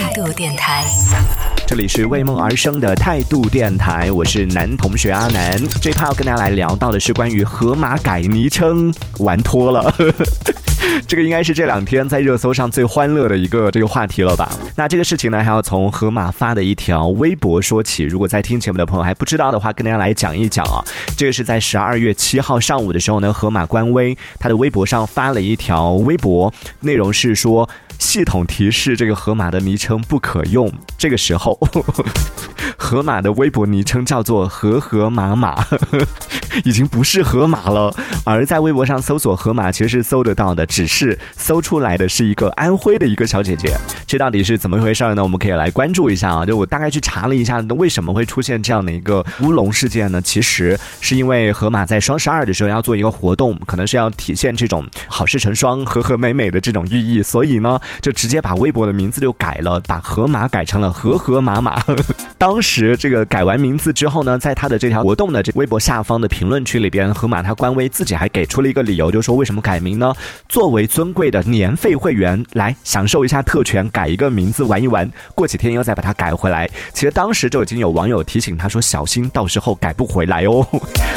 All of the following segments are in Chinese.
态度电台，这里是为梦而生的态度电台，我是男同学阿南。这趴要跟大家来聊到的是关于河马改昵称，玩脱了。这个应该是这两天在热搜上最欢乐的一个这个话题了吧？那这个事情呢，还要从河马发的一条微博说起。如果在听节目的朋友还不知道的话，跟大家来讲一讲啊。这个是在十二月七号上午的时候呢，河马官微他的微博上发了一条微博，内容是说系统提示这个河马的昵称不可用。这个时候，河马的微博昵称叫做河河马马，已经不是河马了。而在微博上搜索河马，其实搜得到的，只是搜出来的是一个安徽的一个小姐姐。这到底是怎么回事呢？我们可以来关注一下啊。就我大概去查了一下，那为什么会出现这样的一个乌龙事件呢？其实是因为河马在双十二的时候要做一个活动，可能是要体现这种好事成双、和和美美的这种寓意，所以呢，就直接把微博的名字就改了，把河马改成了和和马马。当时这个改完名字之后呢，在他的这条活动的这微博下方的评评论区里边，河马他官微自己还给出了一个理由，就是说为什么改名呢？作为尊贵的年费会员，来享受一下特权，改一个名字玩一玩，过几天又再把它改回来。其实当时就已经有网友提醒他说，小心到时候 改不回来哦。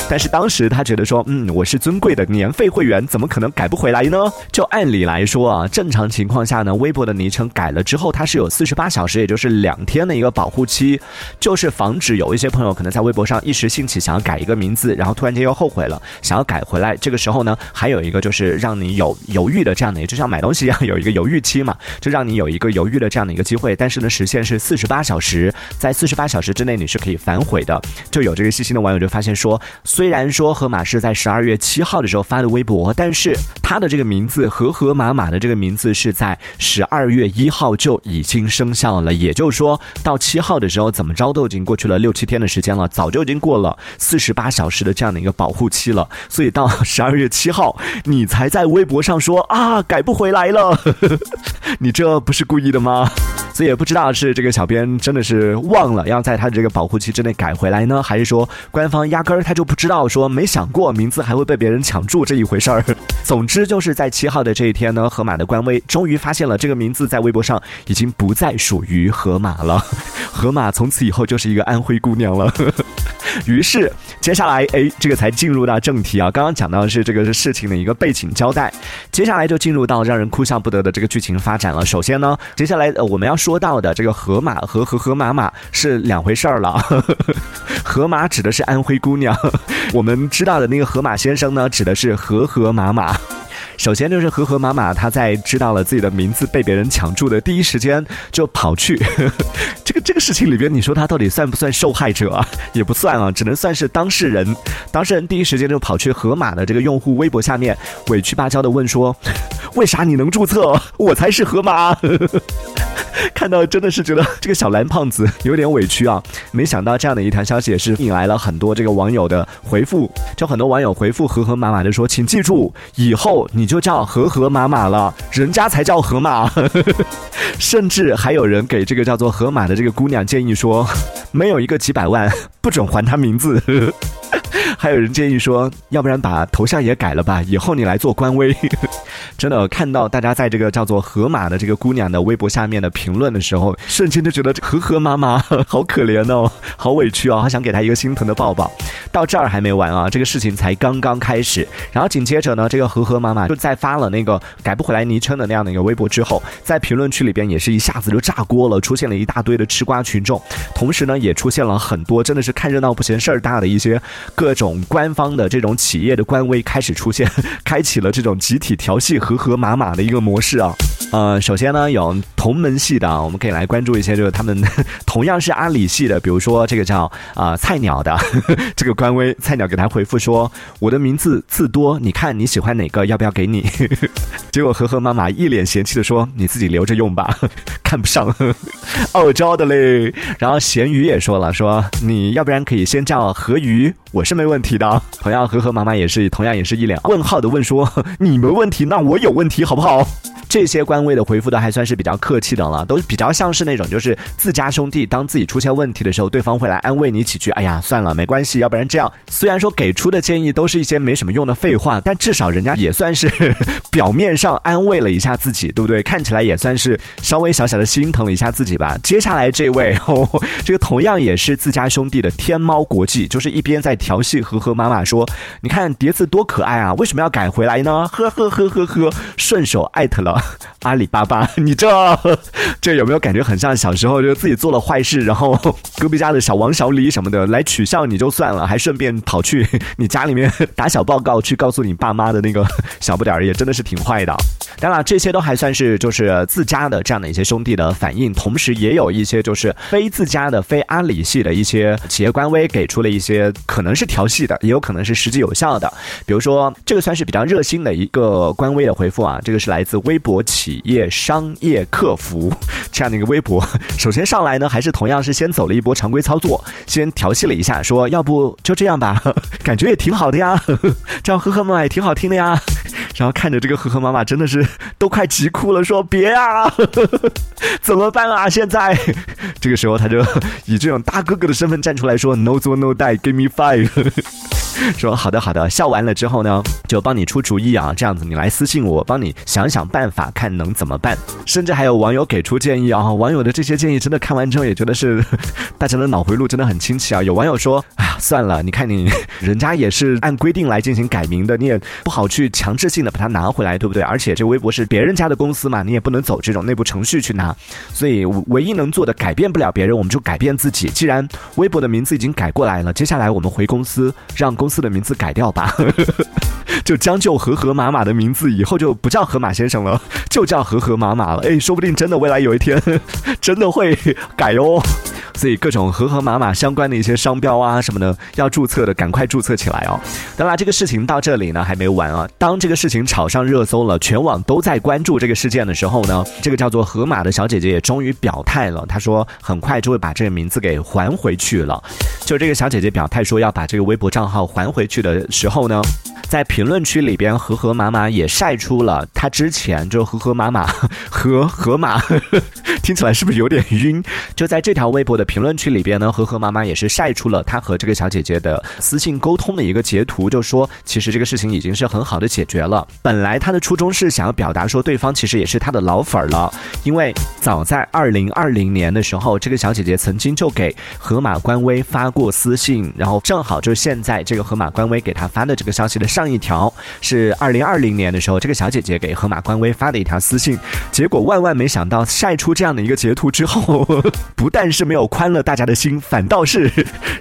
但是当时他觉得说，嗯，我是尊贵的年费会员，怎么可能改不回来呢？就按理来说啊，正常情况下呢，微博的昵称改了之后，它是有四十八小时，也就是两天的一个保护期，就是防止有一些朋友可能在微博上一时兴起想要改一个名字，然后突然间又后悔了，想要改回来。这个时候呢，还有一个就是让你有犹豫的这样的，就像买东西一样，有一个犹豫期嘛，就让你有一个犹豫的这样的一个机会。但是呢，时限是四十八小时，在四十八小时之内你是可以反悔的。就有这个细心的网友就发现说，虽然说河马是在十二月七号的时候发的微博，但是他的这个名字和河马马的这个名字是在十二月一号就已经生效了，也就是说到七号的时候，怎么着都已经过去了六七天的时间了，早就已经过了四十八小时的这样的一个保护期了。所以到十二月七号，你才在微博上说啊改不回来了，你这不是故意的吗？所以也不知道是这个小编真的是忘了要在他的这个保护期之内改回来呢，还是说官方压根儿他就不知道说没想过名字还会被别人抢注这一回事儿。总之就是在七号的这一天呢，河马的官微终于发现了这个名字在微博上已经不再属于河马了，河马从此以后就是一个安徽姑娘了。于是接下来，哎，这个才进入到正题啊。刚刚讲到的是这个事情的一个背景交代，接下来就进入到让人哭笑不得的这个剧情发展了。首先呢，接下来我们要说到的这个河马和河河马马是两回事儿了。河马指的是安徽姑娘，我们知道的那个河马先生呢，指的是河河马马。首先就是河河妈妈，她在知道了自己的名字被别人抢注的第一时间，就跑去 这个这个事情里边，你说他到底算不算受害者啊？也不算啊，只能算是当事人。当事人第一时间就跑去河马的这个用户微博下面，委屈巴交的问说：“ 为啥你能注册？我才是河马。”看到真的是觉得这个小蓝胖子有点委屈啊！没想到这样的一条消息也是引来了很多这个网友的回复，就很多网友回复河河马马的说：“请记住，以后你就叫河河马马了，人家才叫河马。”甚至还有人给这个叫做河马的这个姑娘建议说：“没有一个几百万，不准还他名字。”还有人建议说，要不然把头像也改了吧，以后你来做官微。真的看到大家在这个叫做河马的这个姑娘的微博下面的评论的时候，瞬间就觉得河河妈妈 好可怜哦，好委屈哦，好想给她一个心疼的抱抱。到这儿还没完啊，这个事情才刚刚开始。然后紧接着呢，这个河河妈妈就在发了那个改不回来昵称的那样的一个微博之后，在评论区里边也是一下子就炸锅了，出现了一大堆的吃瓜群众，同时呢也出现了很多真的是看热闹不嫌事儿大的一些各种官方的这种企业的官微开始出现，开启了这种集体调戏和和马马的一个模式啊。呃，首先呢有同门系的啊，我们可以来关注一些，就是他们 同样是阿里系的，比如说这个叫啊菜鸟的 这个官微，菜鸟给他回复说：“我的名字字多，你看你喜欢哪个，要不要给你？” 结果和和妈妈一脸嫌弃的说：“你自己留着用吧，看不上，傲娇的嘞。”然后咸鱼也说了，说你要不然可以先叫河鱼，我是没问题的。同样和和妈妈也是同样也是一脸问号的问说：“你没问题，那我有问题好不好？”这些官微的回复都还算是比较客气的了，都比较像是那种就是自家兄弟，当自己出现问题的时候，对方会来安慰你几句。哎呀，算了，没关系，要不然这样。虽然说给出的建议都是一些没什么用的废话，但至少人家也算是表面上安慰了一下自己，对不对？看起来也算是稍微小小的心疼了一下自己吧。接下来这位，哦、这个同样也是自家兄弟的天猫国际，就是一边在调戏和和妈妈说：“你看碟子多可爱啊，为什么要改回来呢？”呵呵呵呵呵，顺手艾特了阿里巴巴。你这 这有没有感觉很像小时候就自己做了坏事，然后 隔壁家的小王小李什么的来取笑你就算了，还顺便跑去你家里面打小报告去告诉你爸妈的那个小不点儿，也真的是挺坏的。当然，这些都还算是就是自家的这样的一些兄弟的反应，同时也有一些就是非自家的、非阿里系的一些企业官微给出了一些可能是调戏的，也有可能是实际有效的。比如说，这个算是比较热心的一个官微的回复啊，这个是来自微博企业商业课客服这样的一个微博。首先上来呢，还是同样是先走了一波常规操作，先调戏了一下，说要不就这样吧，感觉也挺好的呀，这样呵呵妈妈也挺好听的呀。然后看着这个呵呵妈妈真的是都快急哭了，说别啊，怎么办啊？现在这个时候他就以这种大哥哥的身份站出来说：“No 做 No die，Give me five。” 说好的好的，笑完了之后呢，就帮你出主意啊，这样子你来私信我，帮你想想办法，看能怎么办。甚至还有网友给出建议啊，网友的这些建议真的看完之后也觉得是 大家的脑回路真的很清奇啊。有网友说，哎呀算了，你看你 人家也是按规定来进行改名的，你也不好去强制性的把它拿回来，对不对？而且这微博是别人家的公司嘛，你也不能走这种内部程序去拿，所以唯一能做的改变不了别人，我们就改变自己。既然微博的名字已经改过来了，接下来我们回公司让公司的名字改掉吧，就将就和和马马的名字，以后就不叫河马先生了，就叫和和马马了。哎，说不定真的未来有一天 真的会改哦。所以各种和和马马相关的一些商标啊什么的，要注册的赶快注册起来哦。当然，这个事情到这里呢还没完啊。当这个事情炒上热搜了，全网都在关注这个事件的时候呢，这个叫做河马的小姐姐也终于表态了。她说很快就会把这个名字给还回去了。就这个小姐姐表态说要把这个微博账号还回去的时候呢，在评论区里边，和和妈妈也晒出了她之前就和和妈妈和 河马，听起来是不是有点晕？就在这条微博的评论区里边呢，和和妈妈也是晒出了她和这个小姐姐的私信沟通的一个截图，就说其实这个事情已经是很好的解决了。本来她的初衷是想要表达说对方其实也是她的老粉儿了，因为早在二零二零年的时候，这个小姐姐曾经就给河马官微发过私信，然后正好就现在这个河马官微给他发的这个消息的上一条是二零二零年的时候，这个小姐姐给河马官微发的一条私信，结果万万没想到晒出这样的一个截图之后，不但是没有宽了大家的心，反倒是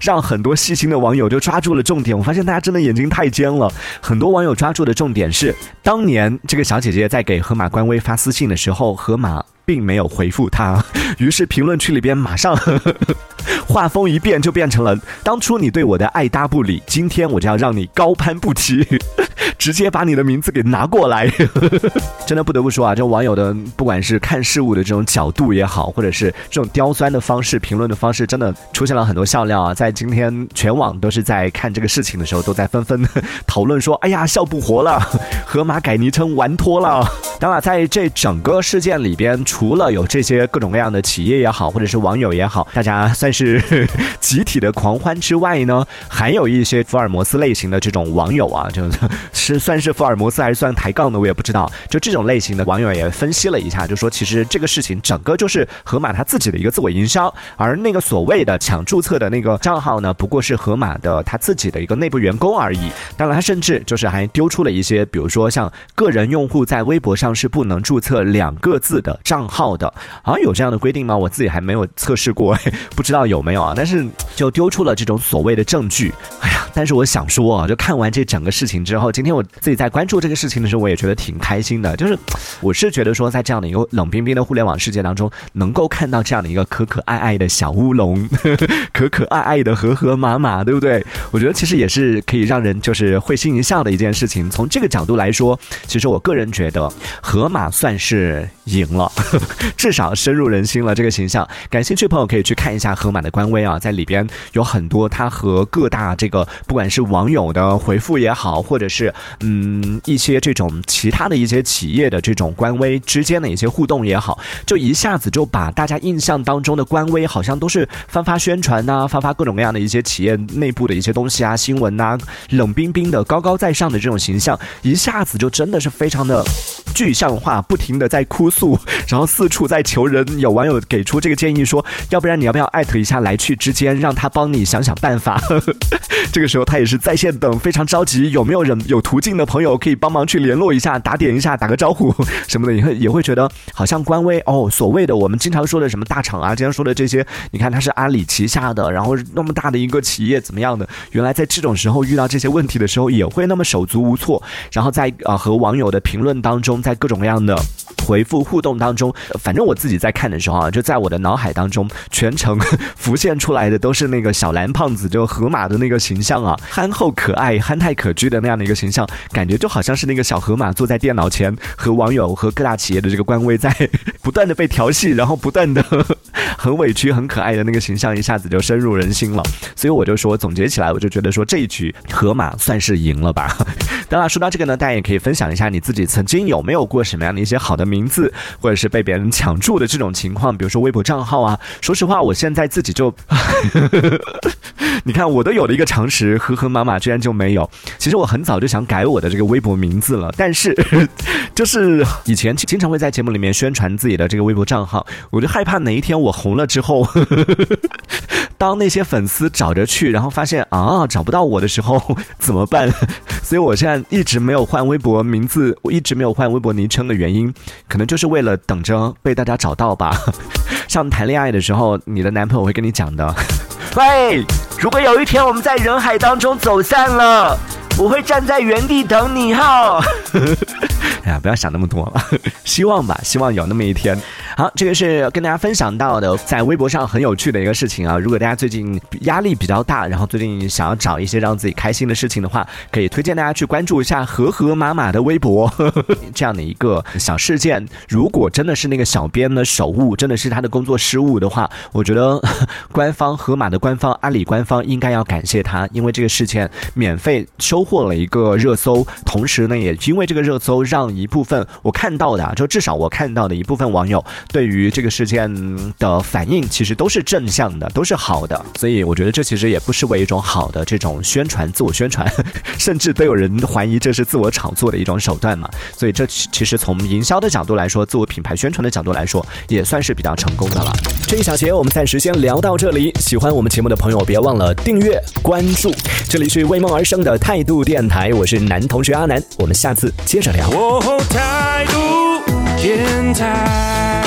让很多细心的网友就抓住了重点。我发现大家真的眼睛太尖了，很多网友抓住的重点是，当年这个小姐姐在给河马官微发私信的时候，河马并没有回复她，于是评论区里边马上画风一变，就变成了当初你对我的爱搭不理，今天我就要让你高攀不起。直接把你的名字给拿过来，真的不得不说啊，这网友的不管是看事物的这种角度也好，或者是这种刁钻的方式、评论的方式，真的出现了很多笑料啊。在今天全网都是在看这个事情的时候，都在纷纷 讨论说：“哎呀，笑不活了，河马改昵称玩脱了。”当然，在这整个事件里边，除了有这些各种各样的企业也好，或者是网友也好，大家算是集体的狂欢之外呢，还有一些福尔摩斯类型的这种网友啊，就是。是算是福尔摩斯还是算抬杠的，我也不知道。就这种类型的网友也分析了一下，就说其实这个事情整个就是河马他自己的一个自我营销，而那个所谓的抢注册的那个账号呢，不过是河马的他自己的一个内部员工而已。当然，他甚至就是还丢出了一些，比如说像个人用户在微博上是不能注册两个字的账号的，好像有这样的规定吗？我自己还没有测试过，不知道有没没有啊。但是就丢出了这种所谓的证据。哎呀，但是我想说啊，就看完这整个事情之后，今天我自己在关注这个事情的时候，我也觉得挺开心的。就是我是觉得说，在这样的一个冷冰冰的互联网世界当中，能够看到这样的一个可可爱爱的小乌龙，可可爱爱的和和马马，对不对？我觉得其实也是可以让人就是会心一笑的一件事情。从这个角度来说，其实我个人觉得河马算是赢了，至少深入人心了这个形象。感兴趣朋友可以去看一下河马的关。官微啊，在里边有很多他和各大这个不管是网友的回复也好，或者是嗯一些这种其他的一些企业的这种官微之间的一些互动也好，就一下子就把大家印象当中的官微好像都是发发宣传呐，发发各种各样的一些企业内部的一些东西啊、新闻呐，冷冰冰的、高高在上的这种形象，一下子就真的是非常的具象化，不停的在哭诉，然后四处在求人。有网友给出这个建议说，要不然你要不要艾特一下来来去之间，让他帮你想想办法。这个时候他也是在线等，非常着急，有没有人有途径的朋友可以帮忙去联络一下，打点一下，打个招呼 什么的，也会也会觉得好像官微哦，所谓的我们经常说的什么大厂啊，经常说的这些，你看它是阿里旗下的，然后那么大的一个企业怎么样的，原来在这种时候遇到这些问题的时候，也会那么手足无措，然后在啊和网友的评论当中，在各种各样的回复互动当中，反正我自己在看的时候啊，就在我的脑海当中，全程 浮现出来的都是那个小蓝胖子，就河马的那个形象啊，憨厚可爱、憨态可掬的那样的一个形象，感觉就好像是那个小河马坐在电脑前，和网友和各大企业的这个官微在 不断的被调戏，然后不断的 很委屈、很可爱的那个形象，一下子就深入人心了。所以我就说，总结起来，我就觉得说这一局河马算是赢了吧。当然，说到这个呢，大家也可以分享一下你自己曾经有没有过什么样的一些好的名字，或者是被别人抢注的这种情况，比如说微博账号啊。说实话，我现在自己就，你看我都有了一个常识，呵呵，妈妈居然就没有。其实我很早就想改我的这个微博名字了，但是就是以前经常会在节目里面宣传自己的这个微博账号，我就害怕哪一天我红了之后。当那些粉丝找着去，然后发现啊找不到我的时候怎么办？所以我现在一直没有换微博名字，我一直没有换微博昵称的原因，可能就是为了等着被大家找到吧。像谈恋爱的时候，你的男朋友会跟你讲的。喂，如果有一天我们在人海当中走散了，我会站在原地等你哈。哎呀，不要想那么多了，希望吧，希望有那么一天。好，这个是跟大家分享到的，在微博上很有趣的一个事情啊。如果大家最近压力比较大，然后最近想要找一些让自己开心的事情的话，可以推荐大家去关注一下和和妈妈的微博 这样的一个小事件。如果真的是那个小编的手误，真的是他的工作失误的话，我觉得 官方河马的官方阿里官方应该要感谢他，因为这个事件免费收获了一个热搜，同时呢，也因为这个热搜让一部分我看到的，就至少我看到的一部分网友。对于这个事件的反应，其实都是正向的，都是好的，所以我觉得这其实也不失为一种好的这种宣传、自我宣传，甚至都有人怀疑这是自我炒作的一种手段嘛。所以这其实从营销的角度来说，自我品牌宣传的角度来说，也算是比较成功的了。这一小节我们暂时先聊到这里，喜欢我们节目的朋友别忘了订阅关注。这里是为梦而生的态度电台，我是男同学阿南，我们下次接着聊。态度电台。